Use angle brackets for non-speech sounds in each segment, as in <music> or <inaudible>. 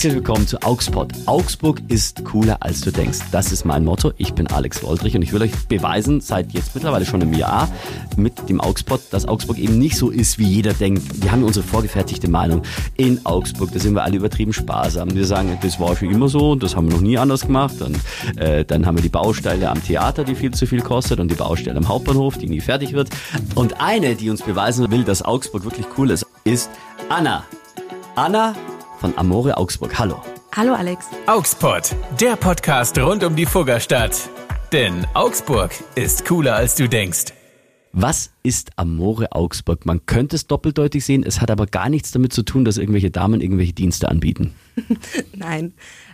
Herzlich willkommen zu Augsburg. Augsburg ist cooler als du denkst. Das ist mein Motto. Ich bin Alex Woldrich und ich will euch beweisen, seit jetzt mittlerweile schon einem Jahr mit dem Augsburg, dass Augsburg eben nicht so ist, wie jeder denkt. Wir haben unsere vorgefertigte Meinung. In Augsburg, da sind wir alle übertrieben sparsam. Wir sagen, das war schon immer so und das haben wir noch nie anders gemacht. Und äh, dann haben wir die Baustelle am Theater, die viel zu viel kostet und die Baustelle am Hauptbahnhof, die nie fertig wird. Und eine, die uns beweisen will, dass Augsburg wirklich cool ist, ist Anna. Anna von Amore Augsburg. Hallo. Hallo Alex. Augsburg, der Podcast rund um die Fuggerstadt. Denn Augsburg ist cooler als du denkst. Was ist Amore Augsburg? Man könnte es doppeldeutig sehen, es hat aber gar nichts damit zu tun, dass irgendwelche Damen irgendwelche Dienste anbieten. <laughs> Nein.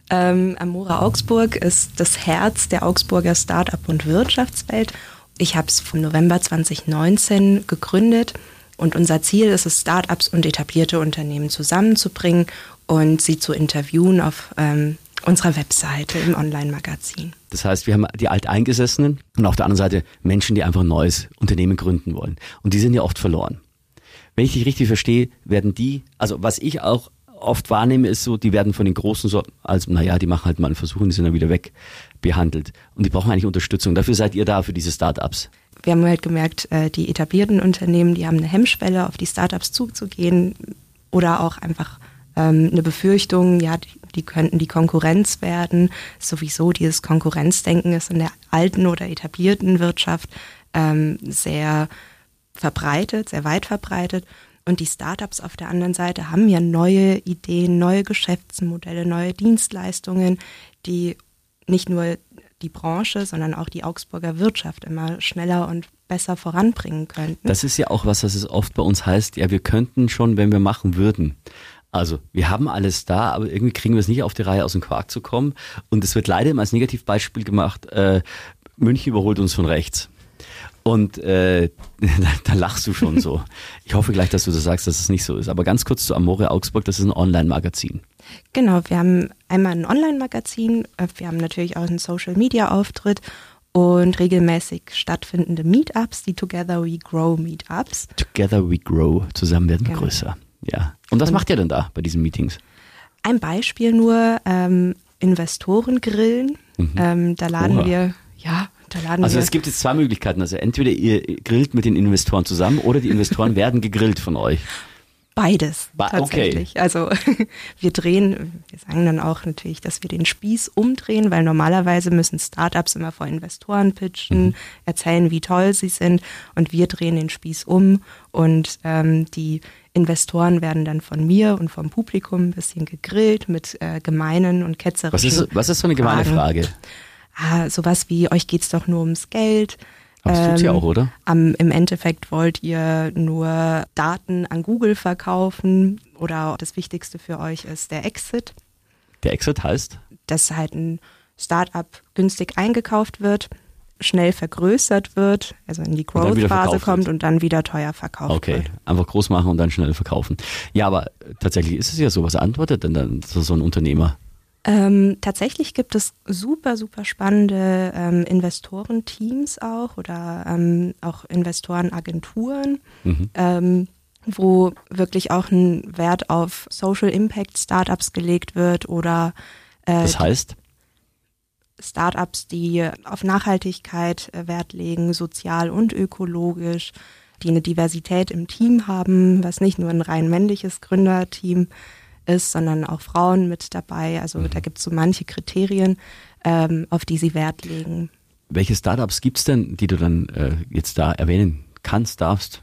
Ähm, Amore Augsburg ist das Herz der Augsburger Start-up und Wirtschaftswelt. Ich habe es vom November 2019 gegründet und unser Ziel ist es, Start-ups und etablierte Unternehmen zusammenzubringen und sie zu interviewen auf ähm, unserer Webseite im Online-Magazin. Das heißt, wir haben die Alteingesessenen und auf der anderen Seite Menschen, die einfach ein neues Unternehmen gründen wollen. Und die sind ja oft verloren. Wenn ich dich richtig verstehe, werden die, also was ich auch oft wahrnehme, ist so, die werden von den Großen so als, naja, die machen halt mal einen Versuch und die sind dann wieder weg behandelt. Und die brauchen eigentlich Unterstützung. Dafür seid ihr da, für diese Start-ups. Wir haben halt gemerkt, äh, die etablierten Unternehmen, die haben eine Hemmschwelle, auf die Startups zuzugehen oder auch einfach ähm, eine Befürchtung, ja, die könnten die Konkurrenz werden. Sowieso dieses Konkurrenzdenken ist in der alten oder etablierten Wirtschaft ähm, sehr verbreitet, sehr weit verbreitet. Und die Startups auf der anderen Seite haben ja neue Ideen, neue Geschäftsmodelle, neue Dienstleistungen, die nicht nur die Branche, sondern auch die Augsburger Wirtschaft immer schneller und besser voranbringen könnten. Das ist ja auch was, was es oft bei uns heißt, ja, wir könnten schon, wenn wir machen würden. Also, wir haben alles da, aber irgendwie kriegen wir es nicht auf die Reihe, aus dem Quark zu kommen. Und es wird leider immer als Negativbeispiel gemacht, äh, München überholt uns von rechts. Und äh, <laughs> da lachst du schon so. Ich hoffe gleich, dass du das sagst, dass es nicht so ist. Aber ganz kurz zu Amore Augsburg, das ist ein Online-Magazin. Genau, wir haben einmal ein Online-Magazin, äh, wir haben natürlich auch einen Social-Media-Auftritt und regelmäßig stattfindende Meetups, die Together We Grow Meetups. Together We Grow, zusammen werden wir genau. größer. Ja. Und was macht ihr denn da bei diesen Meetings? Ein Beispiel nur, ähm, Investoren grillen. Mhm. Ähm, da laden Oha. wir, ja, da laden also wir. es gibt jetzt zwei Möglichkeiten. Also entweder ihr grillt mit den Investoren zusammen oder die Investoren <laughs> werden gegrillt von euch. Beides ba tatsächlich. Okay. Also <laughs> wir drehen, wir sagen dann auch natürlich, dass wir den Spieß umdrehen, weil normalerweise müssen Startups immer vor Investoren pitchen, mhm. erzählen, wie toll sie sind und wir drehen den Spieß um und ähm, die Investoren werden dann von mir und vom Publikum ein bisschen gegrillt mit äh, gemeinen und ketzerischen Was ist, was ist so eine gemeine Fragen. Frage? Ah, sowas wie, euch geht's doch nur ums Geld. Das tut's ja ähm, auch, oder? Am, Im Endeffekt wollt ihr nur Daten an Google verkaufen oder das Wichtigste für euch ist der Exit. Der Exit heißt? Dass halt ein Startup günstig eingekauft wird, schnell vergrößert wird, also in die Growth-Phase kommt wird. und dann wieder teuer verkauft okay. wird. Okay, einfach groß machen und dann schnell verkaufen. Ja, aber tatsächlich ist es ja so. Was antwortet denn dann so, so ein Unternehmer? Ähm, tatsächlich gibt es super, super spannende ähm, Investorenteams auch oder ähm, auch Investorenagenturen, mhm. Ähm, wo wirklich auch ein Wert auf Social Impact Startups gelegt wird oder äh, das heißt? Startups, die auf Nachhaltigkeit äh, Wert legen, sozial und ökologisch, die eine Diversität im Team haben, was nicht nur ein rein männliches Gründerteam ist ist, sondern auch Frauen mit dabei. Also mhm. da gibt es so manche Kriterien, ähm, auf die sie Wert legen. Welche Startups gibt es denn, die du dann äh, jetzt da erwähnen kannst, darfst?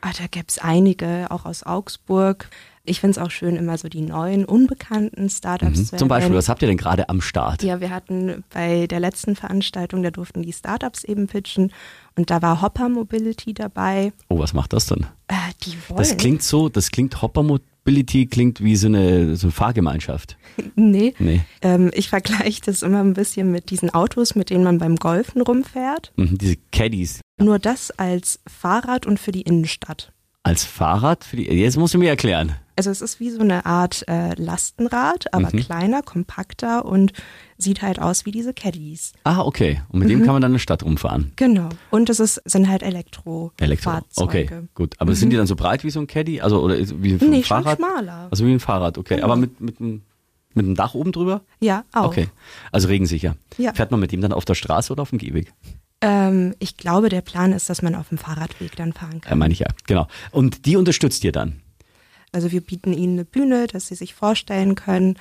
Ah, da gäbe es einige, auch aus Augsburg. Ich finde es auch schön, immer so die neuen, unbekannten Startups mhm. zu Zum Beispiel, was habt ihr denn gerade am Start? Ja, wir hatten bei der letzten Veranstaltung, da durften die Startups eben pitchen und da war Hopper Mobility dabei. Oh, was macht das denn? Äh, die wollen. Das klingt so, das klingt Hopper Mobility Mobility klingt wie so eine, so eine Fahrgemeinschaft. <laughs> Nee. nee. Ähm, ich vergleiche das immer ein bisschen mit diesen Autos, mit denen man beim Golfen rumfährt. Mhm, diese Caddies. Nur das als Fahrrad und für die Innenstadt. Als Fahrrad? Für die, jetzt musst du mir erklären. Also es ist wie so eine Art äh, Lastenrad, aber mhm. kleiner, kompakter und sieht halt aus wie diese Caddies. Ah, okay. Und mit mhm. dem kann man dann eine Stadt umfahren. Genau. Und es ist, sind halt Elektro. Elektro. Okay, gut. Aber mhm. sind die dann so breit wie so ein Caddy? Also oder wie ein nee, Fahrrad? Schon schmaler. Also wie ein Fahrrad, okay. Aber mit, mit einem Mit dem Dach oben drüber? Ja, auch. Okay. Also regensicher. Ja. Fährt man mit dem dann auf der Straße oder auf dem Gehweg? Ähm, ich glaube, der Plan ist, dass man auf dem Fahrradweg dann fahren Ja, kann. meine ich ja. Genau. Und die unterstützt ihr dann? Also wir bieten ihnen eine Bühne, dass sie sich vorstellen können,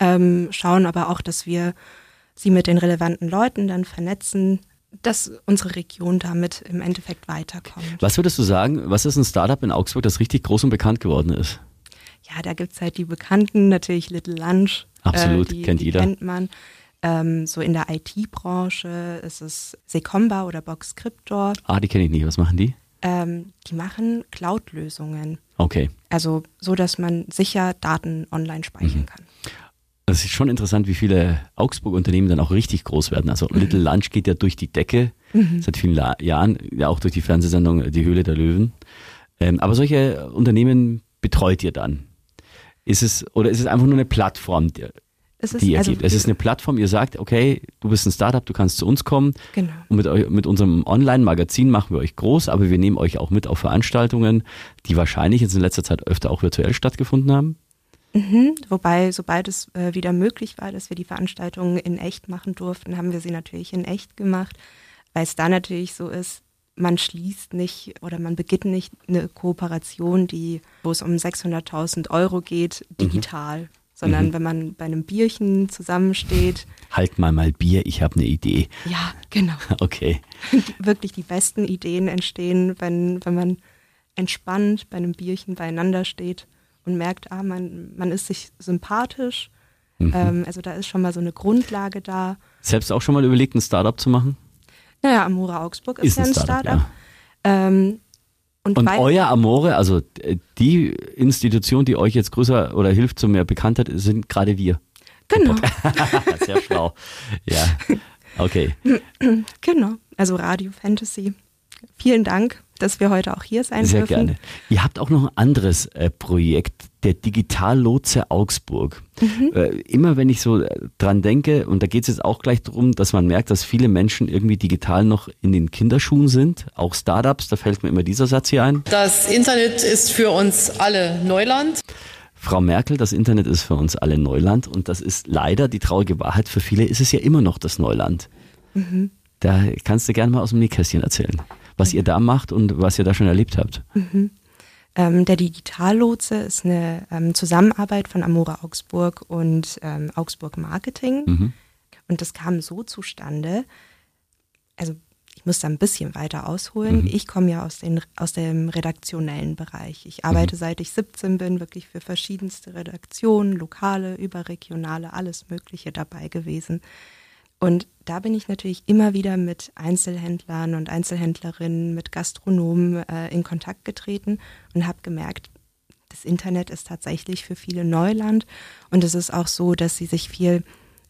ähm, schauen aber auch, dass wir sie mit den relevanten Leuten dann vernetzen, dass unsere Region damit im Endeffekt weiterkommt. Was würdest du sagen, was ist ein Startup in Augsburg, das richtig groß und bekannt geworden ist? Ja, da gibt's halt die Bekannten, natürlich Little Lunch. Absolut, die, kennt die jeder. kennt man. Ähm, so in der IT-Branche ist es Secomba oder Boxcryptor. Ah, die kenne ich nicht. Was machen die? Ähm, die machen Cloud-Lösungen. Okay. Also so, dass man sicher Daten online speichern Mhm. kann. Das ist schon interessant, wie viele Augsburg-Unternehmen dann auch richtig groß werden. Also Little Lunch geht ja durch die Decke seit vielen La Jahren, ja auch durch die Fernsehsendung Die Höhle der Löwen. Ähm, aber solche Unternehmen betreut ihr dann? Ist es, oder ist es einfach nur eine Plattform, Es ist, die ihr also, gebt? Es ist eine Plattform, ihr sagt, okay, du bist ein Startup, du kannst zu uns kommen. Genau. Und mit, eu- mit unserem Online-Magazin machen wir euch groß, aber wir nehmen euch auch mit auf Veranstaltungen, die wahrscheinlich jetzt in letzter Zeit öfter auch virtuell stattgefunden haben. Mhm. Wobei, sobald es äh, wieder möglich war, dass wir die Veranstaltungen in echt machen durften, haben wir sie natürlich in echt gemacht, weil es da natürlich so ist, man schließt nicht oder man beginnt nicht eine Kooperation, die, wo es um 600.000 Euro geht, digital, sondern wenn man bei einem Bierchen zusammensteht, Halt mal mal Bier, ich habe eine Idee. ja, genau. <laughs> Okay. wirklich die besten Ideen entstehen, wenn, wenn man entspannt bei einem Bierchen beieinander steht und merkt, ah, man, man ist sich sympathisch. Mhm. Ähm, also da ist schon mal so eine Grundlage da. Selbst auch schon mal überlegt, ein Startup zu machen? Naja, Amora Augsburg ist, Ist ja ein Startup, Startup. Ähm, und Und euer Amore, also äh, die Institution, die euch jetzt größer oder hilft zu mehr Bekanntheit, sind gerade wir. genau, <laughs> Sehr schlau. Ja. Okay. <clears throat> genau. Also Radio Fantasy. Vielen Dank, dass wir heute auch hier sein Sehr dürfen. gerne. Ihr habt auch noch ein anderes äh, Projekt, der Digitallotse Augsburg. Mhm. Äh, immer wenn ich so äh, dran denke, und da geht es jetzt auch gleich darum, dass man merkt, dass viele Menschen irgendwie digital noch in den Kinderschuhen sind, auch Startups, da fällt mir immer dieser Satz hier ein. Das Internet ist für uns alle Neuland. Frau Merkel, das Internet ist für uns alle Neuland und das ist leider die traurige Wahrheit. Für viele ist es ja immer noch das Neuland. Mhm. Da kannst du gerne mal aus dem Nähkästchen erzählen, was ihr da macht und was ihr da schon erlebt habt. Ähm, der Digitallotse ist eine ähm, Zusammenarbeit von Amora Augsburg und ähm, Augsburg Marketing. Mhm. Und das kam so zustande, also ich muss da ein bisschen weiter ausholen. Ich komme ja aus, den, aus dem redaktionellen Bereich. Ich arbeite seit ich 17 bin, wirklich für verschiedenste Redaktionen, lokale, überregionale, alles Mögliche dabei gewesen. Und da bin ich natürlich immer wieder mit Einzelhändlern und Einzelhändlerinnen, mit Gastronomen äh, in Kontakt getreten und habe gemerkt, das Internet ist tatsächlich für viele Neuland. Und es ist auch so, dass sie sich viel,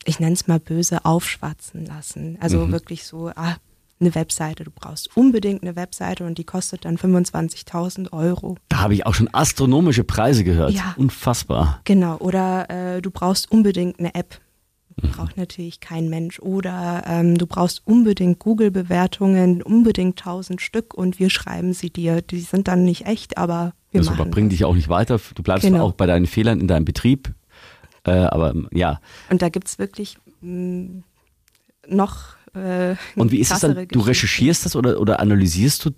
ich nenne es mal böse, aufschwatzen lassen. Also wirklich so, ah, eine Webseite, du brauchst unbedingt eine Webseite und die kostet dann 25.000 Euro. Da habe ich auch schon astronomische Preise gehört. Ja. Unfassbar. Genau, oder äh, du brauchst unbedingt eine App. Braucht natürlich kein Mensch. Oder ähm, du brauchst unbedingt Google-Bewertungen, unbedingt 1000 Stück und wir schreiben sie dir. Die sind dann nicht echt, aber wir Das machen aber bringt das. dich auch nicht weiter. Du bleibst Genau. auch bei deinen Fehlern in deinem Betrieb. Äh, aber ja. Und da gibt's wirklich mh, noch äh, Und wie ist es dann? Du recherchierst das oder, oder analysierst du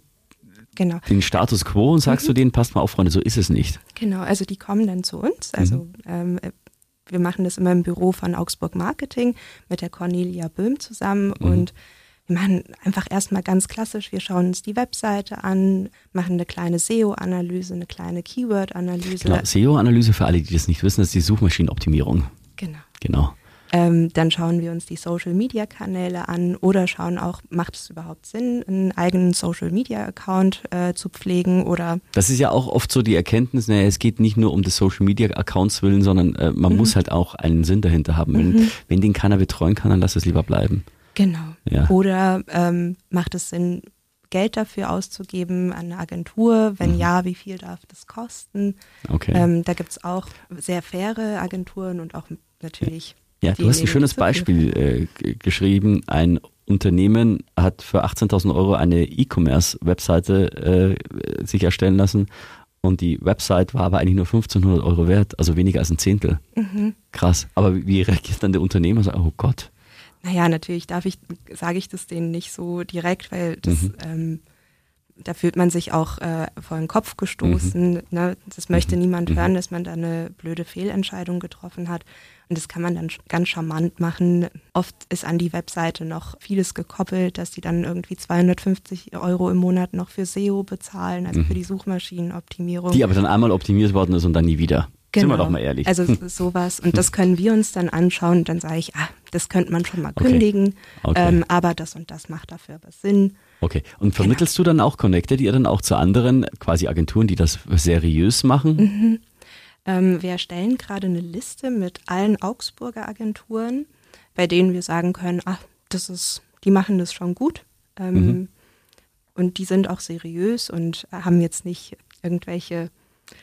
Genau. den Status quo und sagst du denen, passt mal auf, Freunde, so ist es nicht. Genau, also die kommen dann zu uns. Also ähm, äh, wir machen das immer im Büro von Augsburg Marketing mit der Cornelia Böhm zusammen und wir machen einfach erstmal ganz klassisch, wir schauen uns die Webseite an, machen eine kleine SEO-Analyse, eine kleine Keyword-Analyse. Genau. SEO-Analyse für alle, die das nicht wissen, das ist die Suchmaschinenoptimierung. Genau. Genau. Ähm, dann schauen wir uns die Social-Media-Kanäle an oder schauen auch, macht es überhaupt Sinn, einen eigenen Social-Media-Account äh, zu pflegen oder Das ist ja auch oft so die Erkenntnis, naja, es geht nicht nur um des Social Media Accounts willen, sondern äh, man muss halt auch einen Sinn dahinter haben. Wenn, wenn den keiner betreuen kann, dann lass es lieber bleiben. Genau. Ja. Oder ähm, macht es Sinn, Geld dafür auszugeben an eine Agentur? Wenn Mhm. ja, wie viel darf das kosten? Okay. Ähm, da gibt's auch sehr faire Agenturen und auch natürlich. ja, du hast ein schönes Beispiel äh, geschrieben. Ein Unternehmen hat für 18.000 Euro eine E-Commerce-Webseite äh, sich erstellen lassen und die Website war aber eigentlich nur 1500 Euro wert, also weniger als ein Zehntel. Mhm. Krass. Aber wie reagiert dann der Unternehmer? So, oh Gott. Naja, natürlich darf ich, sage ich das denen nicht so direkt, weil das, Mhm. ähm, da fühlt man sich auch äh, vor den Kopf gestoßen. Ne? Das möchte niemand hören, dass man da eine blöde Fehlentscheidung getroffen hat. Und das kann man dann ganz charmant machen. Oft ist an die Webseite noch vieles gekoppelt, dass die dann irgendwie 250 Euro im Monat noch für SEO bezahlen, also für die Suchmaschinenoptimierung. Die aber dann einmal optimiert worden ist und dann nie wieder. Sind wir doch mal ehrlich. Also <laughs> sowas. Und das können wir uns dann anschauen. Und dann sage ich, ah, das könnte man schon mal Okay. kündigen. Okay. Ähm, aber das und das macht dafür was Sinn. Okay. Und vermittelst du dann auch, connectet ihr dann auch zu anderen quasi Agenturen, die das seriös machen? Mhm. Ähm, wir erstellen gerade eine Liste mit allen Augsburger Agenturen, bei denen wir sagen können, ach, das ist, die machen das schon gut. Ähm, Mhm. Und die sind auch seriös und haben jetzt nicht irgendwelche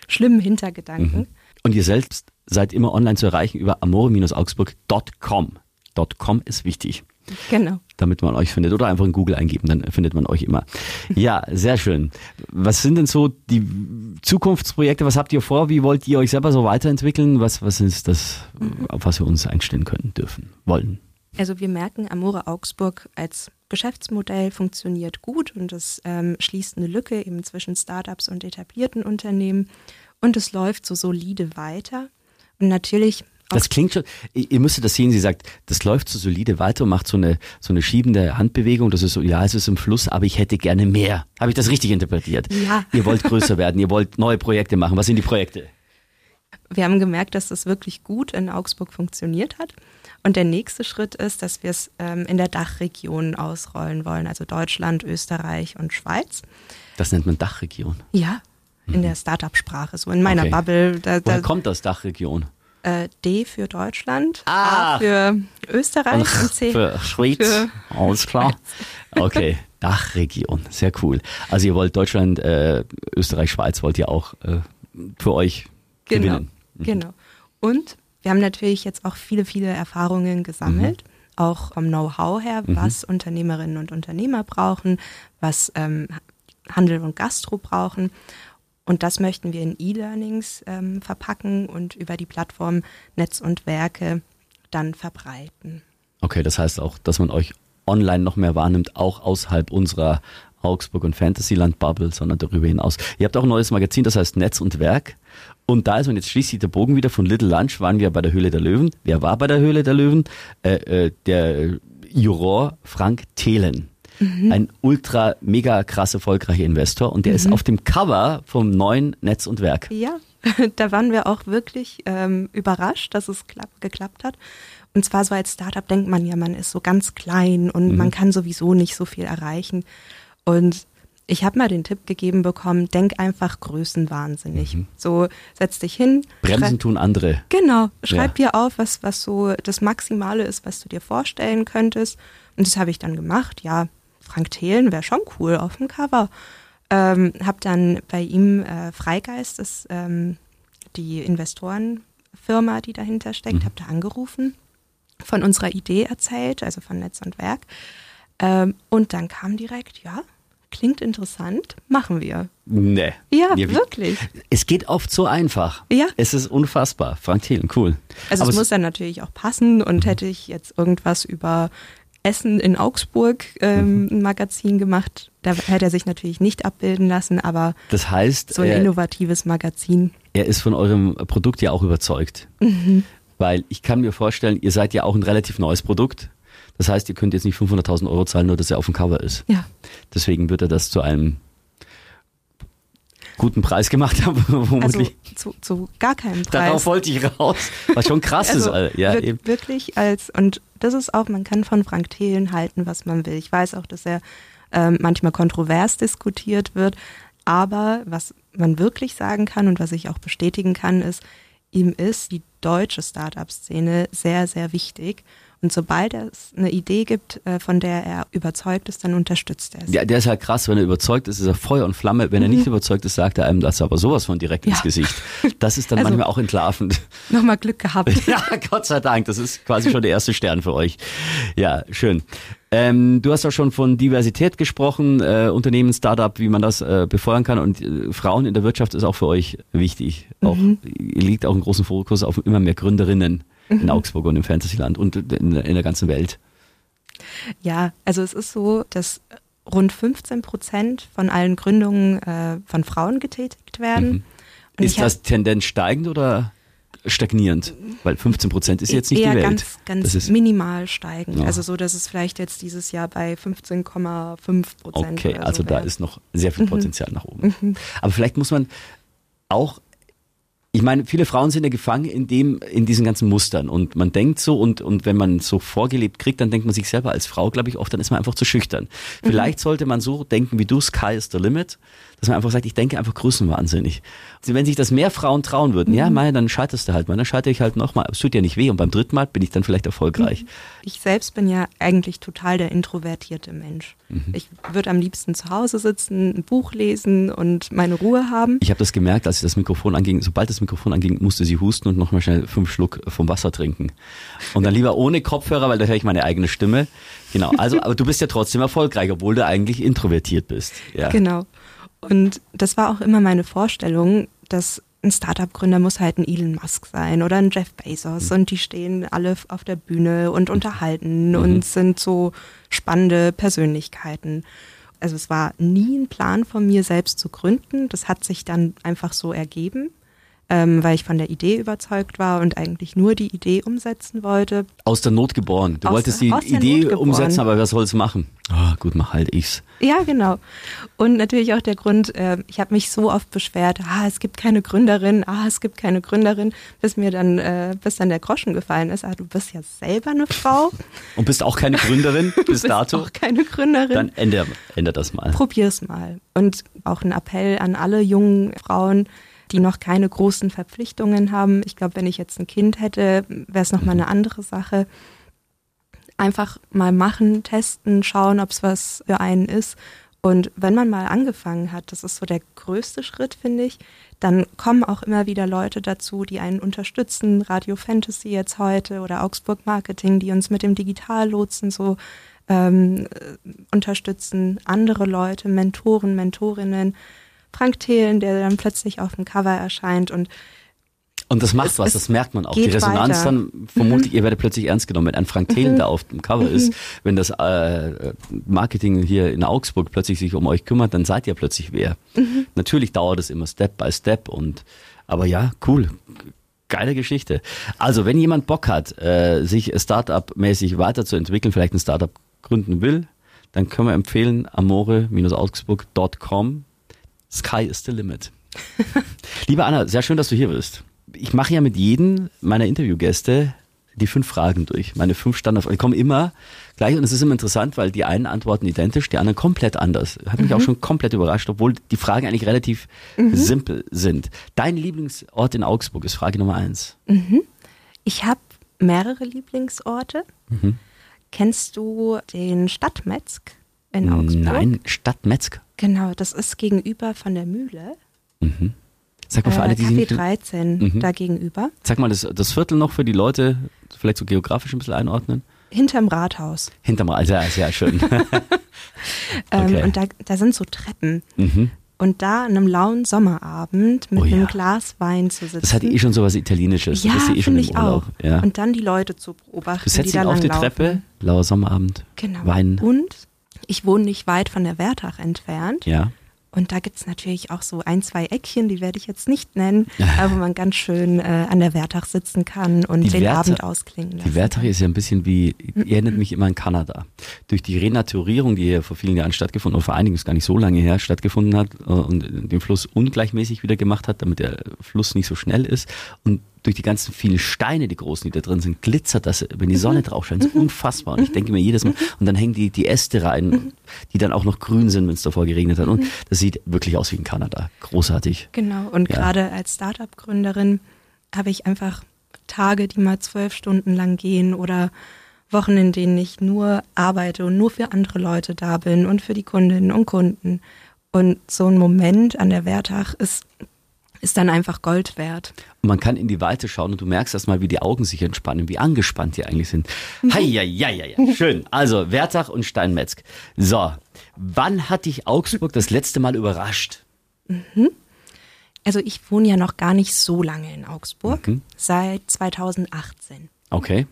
schlimmen Hintergedanken. Und ihr selbst seid immer online zu erreichen über amore-augsburg.com. .com ist wichtig, Genau. damit man euch findet. Oder einfach in Google eingeben, dann findet man euch immer. Ja, sehr schön. Was sind denn so die Zukunftsprojekte? Was habt ihr vor? Wie wollt ihr euch selber so weiterentwickeln? Was, was ist das, auf was wir uns einstellen können, dürfen, wollen? Also wir merken, Amore Augsburg als Geschäftsmodell funktioniert gut und es ähm, schließt eine Lücke eben zwischen Startups und etablierten Unternehmen und es läuft so solide weiter. Und natürlich Das klingt schon, ihr müsstet das sehen, sie sagt, das läuft so solide weiter und macht so eine, so eine schiebende Handbewegung. Das ist so, ja, es ist im Fluss, aber ich hätte gerne mehr. Habe ich das richtig interpretiert? Ja. Ihr wollt größer werden, ihr wollt neue Projekte machen. Was sind die Projekte? wir haben gemerkt, dass das wirklich gut in Augsburg funktioniert hat. Und der nächste Schritt ist, dass wir es ähm, in der Dachregion ausrollen wollen, also Deutschland, Österreich und Schweiz. Das nennt man Dachregion. Ja, in der Startup-Sprache, so in meiner Okay. Bubble. Da, Woher da, kommt das Dachregion? Äh, D für Deutschland, Ah. A für Österreich und C Für Schweiz. für Alles klar. <laughs> Okay, Dachregion. Sehr cool. Also ihr wollt Deutschland, äh, Österreich, Schweiz wollt ihr auch äh, für euch Genau, gewinnen. Mhm. genau. Und wir haben natürlich jetzt auch viele, viele Erfahrungen gesammelt, Mhm. auch vom Know-how her, was Unternehmerinnen und Unternehmer brauchen, was ähm, Handel und Gastro brauchen. Und das möchten wir in E-Learnings ähm, verpacken und über die Plattform Netz und Werke dann verbreiten. Okay, das heißt auch, dass man euch online noch mehr wahrnimmt, auch außerhalb unserer Augsburg und Fantasyland Bubble, sondern darüber hinaus. Ihr habt auch ein neues Magazin, das heißt Netz und Werk. Und da ist man jetzt schließlich der Bogen wieder von Little Lunch, waren wir bei der Höhle der Löwen. Wer war bei der Höhle der Löwen? Äh, äh, der Juror Frank Thelen. Ein ultra, mega krass erfolgreicher Investor und der ist auf dem Cover vom neuen Netz und Werk. Ja, <laughs> da waren wir auch wirklich ähm, überrascht, dass es klapp, geklappt hat. Und zwar so als Startup denkt man ja, man ist so ganz klein und man kann sowieso nicht so viel erreichen. Und ich habe mal den Tipp gegeben bekommen, denk einfach größenwahnsinnig. So setz dich hin. Bremsen tun andere. Genau, schreib dir auf, was, was so das Maximale ist, was du dir vorstellen könntest. Und das habe ich dann gemacht. Ja, Frank Thelen wäre schon cool auf dem Cover. Ähm, hab dann bei ihm äh, Freigeist, das ähm, die Investorenfirma, die dahinter steckt, Mhm. hab da angerufen, von unserer Idee erzählt, also von Netz und Werk. Ähm, und dann kam direkt, ja, klingt interessant, machen wir. Nee. Ja, wie- wirklich. Es geht oft so einfach. Ja. Es ist unfassbar. Frank Thelen, cool. Also Aber es muss dann natürlich auch passen und hätte ich jetzt irgendwas über Essen in Augsburg ähm, ein Magazin gemacht, da hätte er sich natürlich nicht abbilden lassen, aber das heißt, so ein er, innovatives Magazin. er ist von eurem Produkt ja auch überzeugt. Mhm. Weil ich kann mir vorstellen, ihr seid ja auch ein relativ neues Produkt. Das heißt, ihr könnt jetzt nicht 500.000 Euro zahlen, nur dass er auf dem Cover ist. Ja. Deswegen wird er das zu einem guten Preis gemacht haben, <laughs> Also vermutlich. zu, zu gar keinem Preis. Darauf wollte ich raus. Was schon krass ist. also Alter. Ja, wir- wirklich als und das ist auch, man kann von Frank Thelen halten, was man will. Ich weiß auch, dass er ähm, manchmal kontrovers diskutiert wird, aber was man wirklich sagen kann und was ich auch bestätigen kann, ist, ihm ist die deutsche Startup-Szene sehr, sehr wichtig Und sobald es eine Idee gibt, äh, von der er überzeugt ist, dann unterstützt er es. Ja, der ist halt krass, wenn er überzeugt ist, ist er Feuer und Flamme. Wenn er nicht überzeugt ist, sagt er einem das aber sowas von direkt ins Mhm. Ja. Gesicht. <laughs> Das ist dann Also- manchmal auch entlarvend. Nochmal Glück gehabt. <laughs> Ja, Gott sei Dank, das ist quasi schon der erste Stern für euch. Ja, schön. Ähm, du hast auch schon von Diversität gesprochen, äh, Unternehmen, Startup, wie man das äh, befeuern kann und äh, Frauen in der Wirtschaft ist auch für euch wichtig. Auch, Liegt auch einen großen Fokus auf immer mehr Gründerinnen in Augsburg und im Fantasyland und in, in der ganzen Welt. Ja, also es ist so, dass rund 15 Prozent von allen Gründungen äh, von Frauen getätigt werden. Und Ist hab das Tendenz steigend oder stagnierend? Weil 15 Prozent ist jetzt nicht eher die Welt. ganz, ganz das ist, minimal steigend. Ja. Also so, dass es vielleicht jetzt dieses Jahr bei 15,5 Prozent Okay, oder also so da wäre. ist noch sehr viel Potenzial nach oben. Aber vielleicht muss man auch, ich meine, viele Frauen sind ja gefangen in dem, in diesen ganzen Mustern und man denkt so und, und wenn man so vorgelebt kriegt, dann denkt man sich selber als Frau, glaube ich, oft, dann ist man einfach zu schüchtern. Vielleicht sollte man so denken wie du, Sky is the limit, dass man einfach sagt, ich denke einfach größenwahnsinnig. Wenn sich das mehr Frauen trauen würden, ja, mei, dann scheiterst du halt mal, dann scheitere ich halt nochmal. Es tut ja nicht weh und beim dritten Mal bin ich dann vielleicht erfolgreich. Ich selbst bin ja eigentlich total der introvertierte Mensch. Mhm. Ich würde am liebsten zu Hause sitzen, ein Buch lesen und meine Ruhe haben. Ich habe das gemerkt, als das Mikrofon anging. Sobald das Mikrofon anging, musste sie husten und nochmal schnell fünf Schluck vom Wasser trinken. Und dann lieber ohne Kopfhörer, weil da höre ich meine eigene Stimme. Genau. Also, aber du bist ja trotzdem erfolgreich, obwohl du eigentlich introvertiert bist. Ja. Genau. Und das war auch immer meine Vorstellung, dass ein Startup-Gründer muss halt ein Elon Musk sein oder ein Jeff Bezos und die stehen alle auf der Bühne und unterhalten und sind so spannende Persönlichkeiten. Also es war nie ein Plan von mir selbst zu gründen. Das hat sich dann einfach so ergeben, ähm, weil ich von der Idee überzeugt war und eigentlich nur die Idee umsetzen wollte. Aus der Not geboren. Du Aus- wolltest die Idee umsetzen, aber wer soll's machen? Ah, gut, mach halt ich's. Ja, genau. Und natürlich auch der Grund, äh, ich habe mich so oft beschwert, ah, es gibt keine Gründerin, ah, es gibt keine Gründerin, bis mir dann, äh, bis dann der Groschen gefallen ist, ah, du bist ja selber eine Frau, <laughs> Und bist auch keine Gründerin <laughs> bis bist dato? auch keine Gründerin. Dann änder, änder das mal. Probier's mal. Und auch ein Appell an alle jungen Frauen, die noch keine großen Verpflichtungen haben. Ich glaube, wenn ich jetzt ein Kind hätte, wäre es nochmal eine andere Sache. Einfach mal machen, testen, schauen, ob es was für einen ist. Und wenn man mal angefangen hat, das ist so der größte Schritt, finde ich, dann kommen auch immer wieder Leute dazu, die einen unterstützen. Radio Fantasy jetzt heute oder Augsburg Marketing, die uns mit dem Digitallotsen so ähm, äh, unterstützen. Andere Leute, Mentoren, Mentorinnen. Frank Thelen, der dann plötzlich auf dem Cover erscheint und Und das macht Es- was, das merkt man auch. Die Resonanz weiter. Mhm. dann, vermutlich, ihr werdet plötzlich ernst genommen, wenn ein Frank Thelen da auf dem Cover ist, wenn das äh, Marketing hier in Augsburg plötzlich sich um euch kümmert, dann seid ihr plötzlich wer. Mhm. Natürlich dauert es immer Step by Step und aber ja, cool. Geile Geschichte. Also, wenn jemand Bock hat, äh, sich Startup-mäßig weiterzuentwickeln, vielleicht ein Startup gründen will, dann können wir empfehlen, amore-augsburg.com. Sky is the limit. <laughs> Liebe Anna, sehr schön, dass du hier bist. Ich mache ja mit jedem meiner Interviewgäste die fünf Fragen durch. Meine fünf Standardfragen. Die kommen immer gleich und es ist immer interessant, weil die einen antworten identisch, die anderen komplett anders. Hat mich auch schon komplett überrascht, obwohl die Fragen eigentlich relativ simpel sind. Dein Lieblingsort in Augsburg ist Frage Nummer eins. ich habe mehrere Lieblingsorte. Kennst du den Stadtmetzg in Augsburg? Nein, Stadt Metzger. Genau, das ist gegenüber von der Mühle. Sag mal für alle, Äh, die Café nicht, 13 Mhm. da gegenüber. sag mal das, das Viertel noch für die Leute, vielleicht so geografisch ein bisschen einordnen. Hinterm Rathaus. Hinterm also ja, sehr schön. <laughs> <laughs> Ähm, Okay. Und da, da sind so Treppen. mhm. Und da an einem lauen Sommerabend mit Oh ja. einem Glas Wein zu sitzen. Das hat eh schon so was Italienisches. Ja, das ist eh schon finde im Urlaub. auch. Ja. Und dann die Leute zu beobachten, Du setzt die dich auf die. Treppe, lauer Sommerabend, Genau. Wein. Und ich wohne nicht weit von der Wertach entfernt. Ja. Und da gibt's natürlich auch so ein, zwei Eckchen, die werde ich jetzt nicht nennen, <laughs> aber wo man ganz schön äh, an der Wertach sitzen kann und Die den Wertach- Abend ausklingen lassen. Die Wertach ist ja ein bisschen wie, erinnert mich immer an Kanada. Durch die Renaturierung, die hier vor vielen Jahren stattgefunden, oder vor einigen ist gar nicht so lange her, stattgefunden hat äh, und den Fluss ungleichmäßig wieder gemacht hat, damit der Fluss nicht so schnell ist und durch die ganzen vielen Steine, die großen, die da drin sind, glitzert das, wenn die Sonne drauf scheint, ist unfassbar. Und ich denke mir jedes Mal, und dann hängen die, die Äste rein, die dann auch noch grün sind, wenn es davor geregnet hat. Und das sieht wirklich aus wie in Kanada. Großartig. Genau, und Ja. gerade als Startup-Gründerin habe ich einfach Tage, die mal zwölf Stunden lang gehen oder Wochen, in denen ich nur arbeite und nur für andere Leute da bin und für die Kundinnen und Kunden. Und so ein Moment an der Wertach ist, ist dann einfach Gold wert. Man kann in die Weite schauen und du merkst erstmal, wie die Augen sich entspannen, wie angespannt die eigentlich sind. Hei, ja, ja, ja, ja. Schön. Also, Wertach und Steinmetzg. So. Wann hat dich Augsburg das letzte Mal überrascht? Also ich wohne ja noch gar nicht so lange in Augsburg, Mhm. seit 2018. Okay.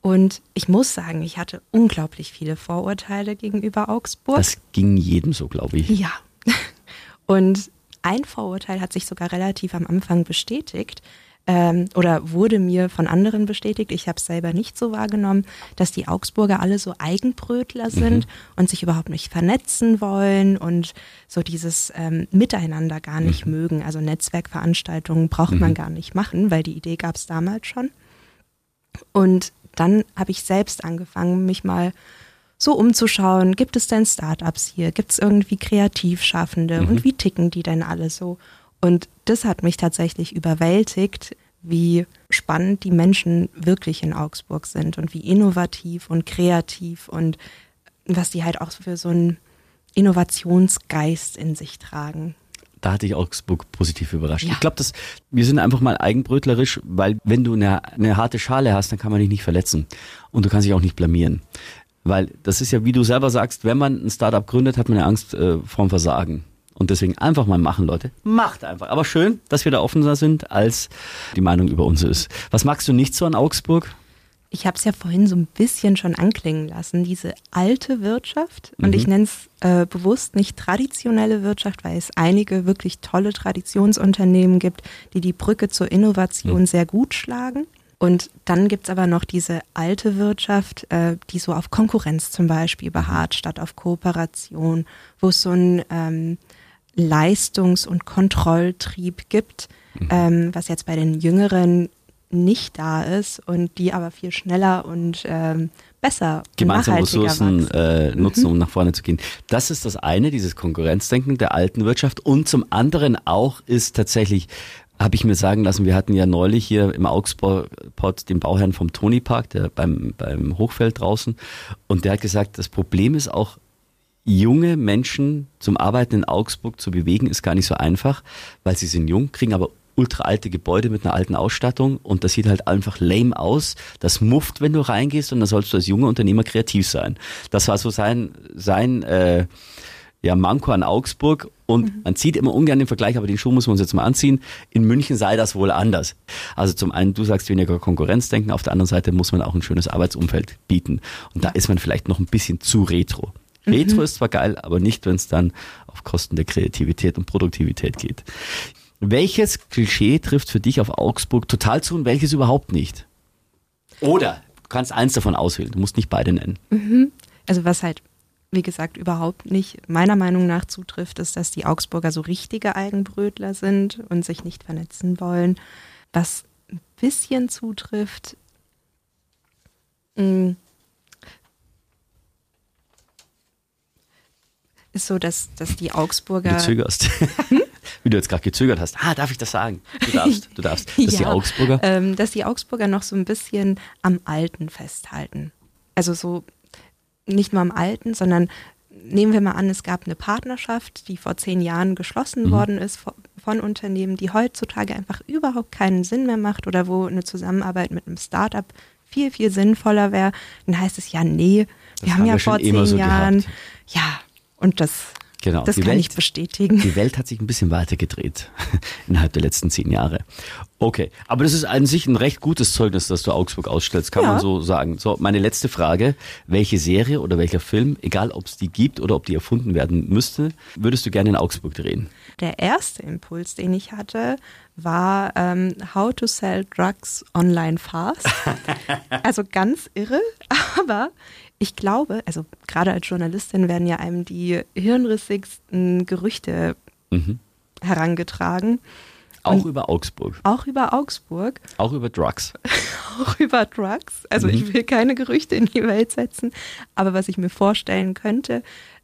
Und ich muss sagen, ich hatte unglaublich viele Vorurteile gegenüber Augsburg. Das ging jedem so, glaube ich. ja. <laughs> Und ein Vorurteil hat sich sogar relativ am Anfang bestätigt ähm, oder wurde mir von anderen bestätigt. Ich habe es selber nicht so wahrgenommen, dass die Augsburger alle so Eigenbrötler sind und sich überhaupt nicht vernetzen wollen und so dieses ähm, Miteinander gar nicht mögen. Also Netzwerkveranstaltungen braucht man gar nicht machen, weil die Idee gab es damals schon. Und dann habe ich selbst angefangen, mich mal so umzuschauen, gibt es denn Startups hier? Gibt es irgendwie Kreativschaffende und wie ticken die denn alle so? Und das hat mich tatsächlich überwältigt, wie spannend die Menschen wirklich in Augsburg sind und wie innovativ und kreativ und was die halt auch für so einen Innovationsgeist in sich tragen. Da hatte ich Augsburg positiv überrascht. Ja. Ich glaube, dass wir sind einfach mal eigenbrötlerisch, weil wenn du eine, eine harte Schale hast, dann kann man dich nicht verletzen und du kannst dich auch nicht blamieren. Weil das ist ja, wie du selber sagst, wenn man ein Startup gründet, hat man ja Angst äh, vorm Versagen. Und deswegen einfach mal machen, Leute. Macht einfach. Aber schön, dass wir da offener sind, als die Meinung über uns ist. Was magst du nicht so an Augsburg? Ich habe es ja vorhin so ein bisschen schon anklingen lassen, diese alte Wirtschaft. Und ich nenne es äh, bewusst nicht traditionelle Wirtschaft, weil es einige wirklich tolle Traditionsunternehmen gibt, die die Brücke zur Innovation sehr gut schlagen. Und dann gibt's aber noch diese alte Wirtschaft, äh, die so auf Konkurrenz zum Beispiel beharrt, statt auf Kooperation, wo es so ein ähm, Leistungs- und Kontrolltrieb gibt, ähm, was jetzt bei den Jüngeren nicht da ist und die aber viel schneller und ähm, besser gemeinsam Ressourcen äh, nutzen, um nach vorne zu gehen. Das ist das eine, dieses Konkurrenzdenken der alten Wirtschaft. Und zum anderen auch ist tatsächlich, habe ich mir sagen lassen, wir hatten ja neulich hier im Augsburg-Pod den Bauherrn vom Tony Park, der beim, beim Hochfeld draußen. Und der hat gesagt, das Problem ist auch, junge Menschen zum Arbeiten in Augsburg zu bewegen, ist gar nicht so einfach, weil sie sind jung, kriegen aber ultra alte Gebäude mit einer alten Ausstattung und das sieht halt einfach lame aus. Das mufft, wenn du reingehst und dann sollst du als junger Unternehmer kreativ sein. Das war so sein, sein äh, ja, Manko an Augsburg und man zieht immer ungern den Vergleich, aber den Schuh muss man uns jetzt mal anziehen. In München sei das wohl anders. Also zum einen, du sagst weniger Konkurrenzdenken, auf der anderen Seite muss man auch ein schönes Arbeitsumfeld bieten. Und da ist man vielleicht noch ein bisschen zu retro. Retro ist zwar geil, aber nicht, wenn es dann auf Kosten der Kreativität und Produktivität geht. Welches Klischee trifft für dich auf Augsburg total zu und welches überhaupt nicht? Oder du kannst eins davon auswählen, du musst nicht beide nennen. Also was halt, wie gesagt, überhaupt nicht meiner Meinung nach zutrifft, ist, dass die Augsburger so richtige Eigenbrötler sind und sich nicht vernetzen wollen. Was ein bisschen zutrifft, mh, ist so, dass, dass die Du Augsburger... zögerst. <laughs> <laughs> Wie du jetzt gerade gezögert hast. Ah, darf ich das sagen? Du darfst, du darfst. <laughs> Das ist die Ja, Augsburger. Ähm, dass die Augsburger noch so ein bisschen am Alten festhalten. Also so nicht nur am Alten, sondern nehmen wir mal an, es gab eine Partnerschaft, die vor zehn Jahren geschlossen Mhm. worden ist von, Unternehmen, die heutzutage einfach überhaupt keinen Sinn mehr macht oder wo eine Zusammenarbeit mit einem Startup viel, viel sinnvoller wäre. Dann heißt es ja, nee, Das wir haben haben ja wir vor zehn so Jahren. gehabt. Ja, und das, Genau. das Die kann Welt- ich bestätigen. Die Welt hat sich ein bisschen weiter gedreht <laughs> innerhalb der letzten zehn Jahre. Okay, aber das ist an sich ein recht gutes Zeugnis, dass du Augsburg ausstellst, kann Ja. man so sagen. So, meine letzte Frage. Welche Serie oder welcher Film, egal ob es die gibt oder ob die erfunden werden müsste, würdest du gerne in Augsburg drehen? Der erste Impuls, den ich hatte, war ähm, How to Sell Drugs Online Fast. <laughs> also ganz irre, <laughs> aber ich glaube, also gerade als Journalistin werden ja einem die hirnrissigsten Gerüchte Mhm. herangetragen. Auch Und- über Augsburg, Auch über Augsburg, auch über Drugs. <laughs> auch über Drugs. Also ich will keine Gerüchte in die Welt setzen, aber was ich mir vorstellen könnte,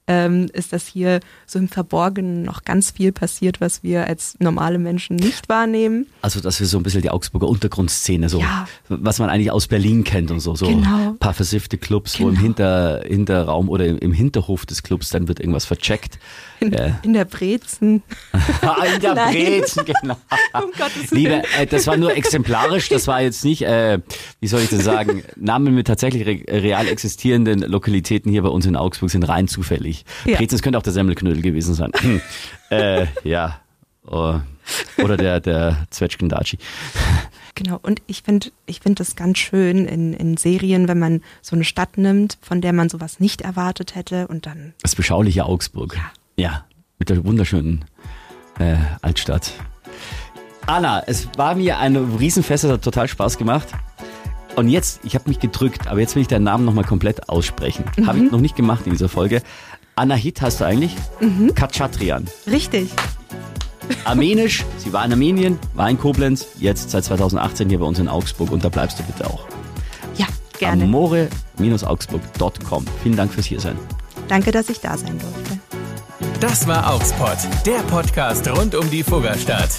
ähm, ist, dass hier so im Verborgenen noch ganz viel passiert, was wir als normale Menschen nicht wahrnehmen. Also, dass wir so ein bisschen die Augsburger Untergrundszene, so, Ja. was man eigentlich aus Berlin kennt und so, so Genau. ein paar versiffte Clubs, wo im Genau. Hinter, Hinterraum oder im, im Hinterhof des Clubs dann wird irgendwas vercheckt. In, Äh. in der Brezen. <laughs> In der <laughs> Nein. Brezen, genau. <laughs> Um Gottes Willen. Liebe, äh, das war nur exemplarisch, das war jetzt nicht, äh, wie soll ich denn sagen, Namen mit tatsächlich re real existierenden Lokalitäten hier bei uns in Augsburg sind rein zufällig. Ja. Brezens könnte auch der Semmelknödel gewesen sein. Hm. <laughs> äh, ja. Oh. Oder der, der Zwetschgendatschi. Genau, und ich finde ich find das ganz schön in, in Serien, wenn man so eine Stadt nimmt, von der man sowas nicht erwartet hätte und dann, Das beschauliche Augsburg. Ja. Ja, mit der wunderschönen äh, Altstadt. Anna, es war mir ein Riesenfest, es hat total Spaß gemacht. Und jetzt, ich habe mich gedrückt, aber jetzt will ich deinen Namen nochmal komplett aussprechen. Habe ich noch nicht gemacht in dieser Folge. Anna Hit heißt du eigentlich? Mhm. Kachatrian. richtig, Armenisch, sie war in Armenien, war in Koblenz, jetzt seit 2018 hier bei uns in Augsburg und da bleibst du bitte auch. ja, gerne. Amore-augsburg.com. Vielen Dank fürs Hiersein. Danke, dass ich da sein durfte. Das war Augsburg, der Podcast rund um die Fuggerstadt.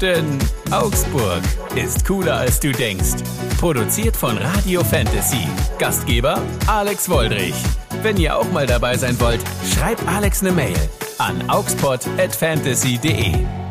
Denn Augsburg ist cooler als du denkst. Produziert von Radio Fantasy. Gastgeber Alex Woldrich. Wenn ihr auch mal dabei sein wollt, schreibt Alex eine Mail an augspot@fantasy.de.